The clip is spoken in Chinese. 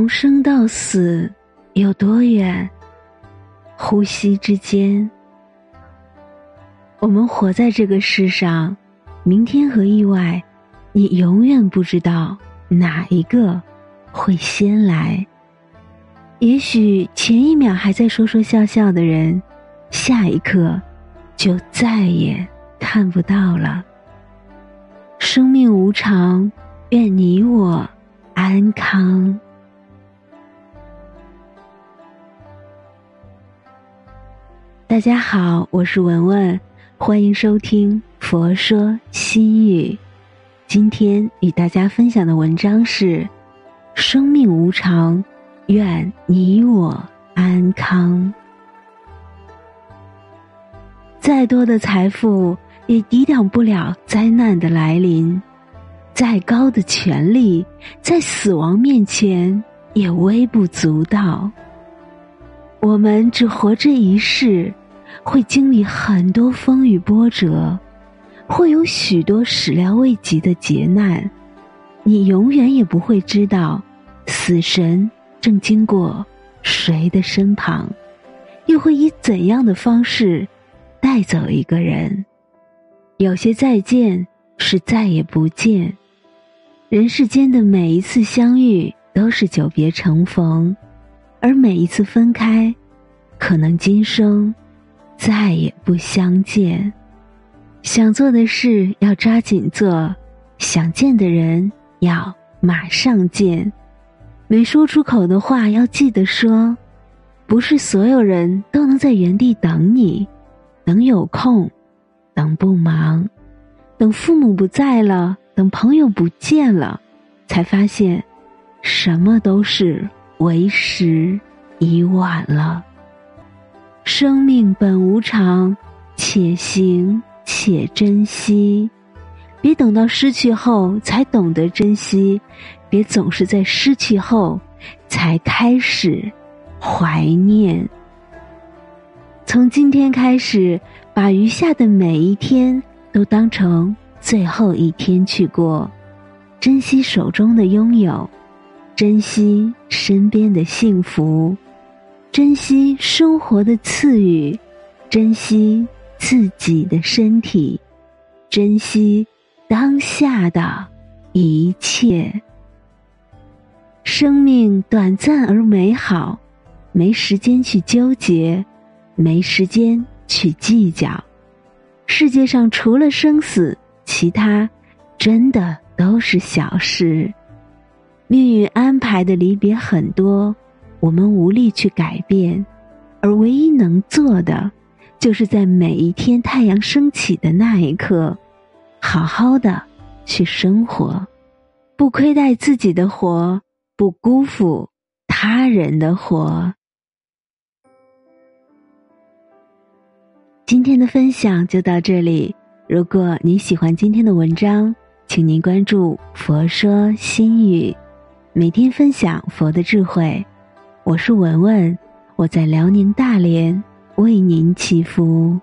从生到死有多远？呼吸之间。我们活在这个世上，明天和意外，你永远不知道哪一个会先来。也许前一秒还在说说笑笑的人，下一刻就再也看不到了。生命无常，愿你我安康。大家好，我是文文，欢迎收听《佛说心语》。今天与大家分享的文章是：生命无常，愿你我安康。再多的财富。也抵挡不了灾难的来临，再高的权力，在死亡面前也微不足道。我们只活这一世，会经历很多风雨波折，会有许多始料未及的劫难。你永远也不会知道，死神正经过谁的身旁，又会以怎样的方式带走一个人。有些再见是再也不见，人世间的每一次相遇都是久别重逢，而每一次分开，可能今生再也不相见。想做的事要抓紧做，想见的人要马上见，没说出口的话要记得说。不是所有人都能在原地等你，等有空。等不忙，等父母不在了，等朋友不见了，才发现，什么都是为时已晚了。生命本无常，且行且珍惜。别等到失去后才懂得珍惜，别总是在失去后才开始怀念。从今天开始。把余下的每一天都当成最后一天去过，珍惜手中的拥有，珍惜身边的幸福，珍惜生活的赐予，珍惜自己的身体，珍惜当下的一切。生命短暂而美好，没时间去纠结，没时间。去计较，世界上除了生死，其他真的都是小事。命运安排的离别很多，我们无力去改变，而唯一能做的，就是在每一天太阳升起的那一刻，好好的去生活，不亏待自己的活，不辜负他人的活。今天的分享就到这里。如果您喜欢今天的文章，请您关注“佛说心语”，每天分享佛的智慧。我是文文，我在辽宁大连为您祈福。